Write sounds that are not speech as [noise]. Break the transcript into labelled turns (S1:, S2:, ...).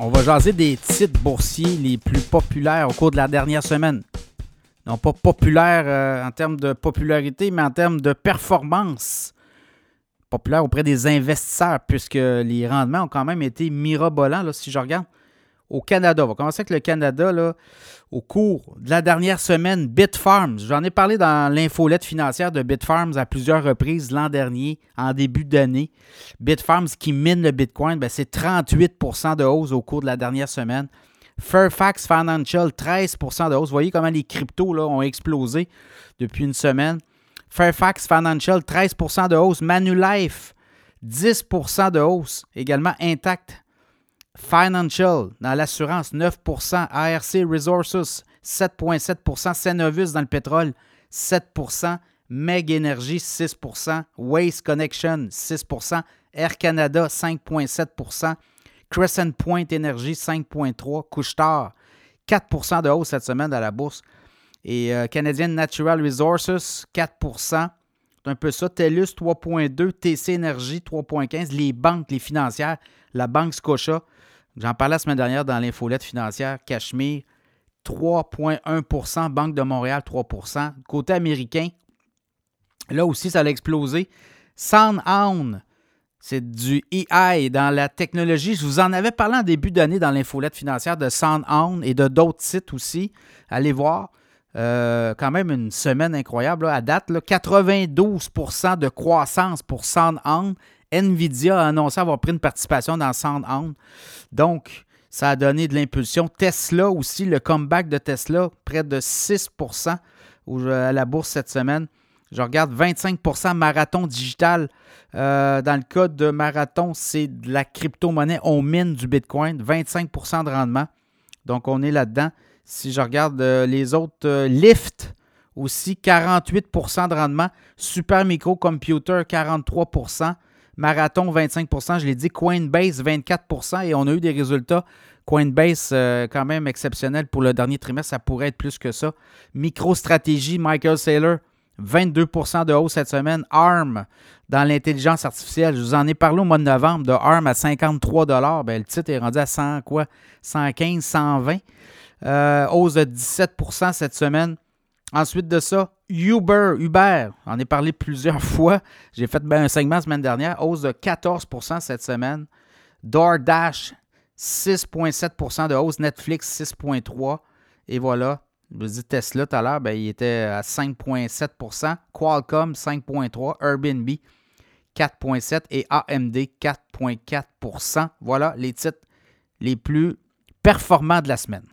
S1: On va jaser des titres boursiers les plus populaires au cours de la dernière semaine. Non pas populaire euh, en termes de popularité, mais en termes de performance. Populaire auprès des investisseurs, puisque les rendements ont quand même été mirabolants, là, si je regarde. Au Canada, on va commencer avec le Canada. Là, au cours de la dernière semaine, Bitfarms, j'en ai parlé dans l'infolette financière de Bitfarms à plusieurs reprises l'an dernier, en début d'année. Bitfarms qui mine le Bitcoin, ben, c'est 38% de hausse au cours de la dernière semaine. Fairfax Financial, 13% de hausse. Vous voyez comment les cryptos ont explosé depuis une semaine. Fairfax Financial, 13% de hausse. Manulife, 10% de hausse. Également Intact Financial dans l'assurance, 9% ARC Resources, 7,7% Cenovus dans le pétrole, 7% Meg Energy, 6% Waste Connection, 6% Air Canada, 5,7% Crescent Point Energy, 5,3% Couchetard, 4% de hausse cette semaine à la bourse. Et euh, Canadian Natural Resources, 4 Un peu ça. TELUS, 3,2 TC Energy, 3,15 Les banques, les financières, la Banque Scotia, J'en parlais la semaine dernière dans l'infolette financière. Cachemire, 3,1% Banque de Montréal, 3% Côté américain, là aussi, ça a explosé. SoundHound, c'est du EI dans la technologie. Je vous en avais parlé en début d'année dans l'infolette financière de SoundHound et de d'autres sites aussi. Allez voir. Euh, quand même une semaine incroyable à date. 92% de croissance pour SoundHound Nvidia a annoncé avoir pris une participation dans SoundHound. Donc, ça a donné de l'impulsion. Tesla aussi, le comeback de Tesla, près de 6% à la bourse cette semaine. Je regarde 25% marathon digital. Euh, dans le cas de marathon, c'est de la crypto-monnaie. On mine du Bitcoin, 25% de rendement. Donc, on est là-dedans. Si je regarde euh, les autres, euh, Lyft aussi, 48% de rendement. Super Micro Computer, 43% Marathon, 25% je l'ai dit. Coinbase, 24% et on a eu des résultats. Coinbase, euh, quand même exceptionnel pour le dernier trimestre. Ça pourrait être plus que ça. MicroStratégie, Michael Saylor, 22% de hausse cette semaine. ARM, dans l'intelligence artificielle. Je vous en ai parlé au mois de novembre de ARM à 53 ben, Le titre est rendu à 100, quoi? 115, 120. Euh, hausse de 17% cette semaine. Ensuite de ça, Uber, Uber, j'en ai parlé plusieurs [laughs] fois. J'ai fait ben, un segment la semaine dernière, hausse de 14% cette semaine. DoorDash, 6,7% de hausse. Netflix, 6,3% Et voilà, je vous dis Tesla tout à l'heure, ben, il était à 5,7% Qualcomm, 5,3% Airbnb, 4,7 et AMD, 4,4% Voilà les titres les plus performants de la semaine.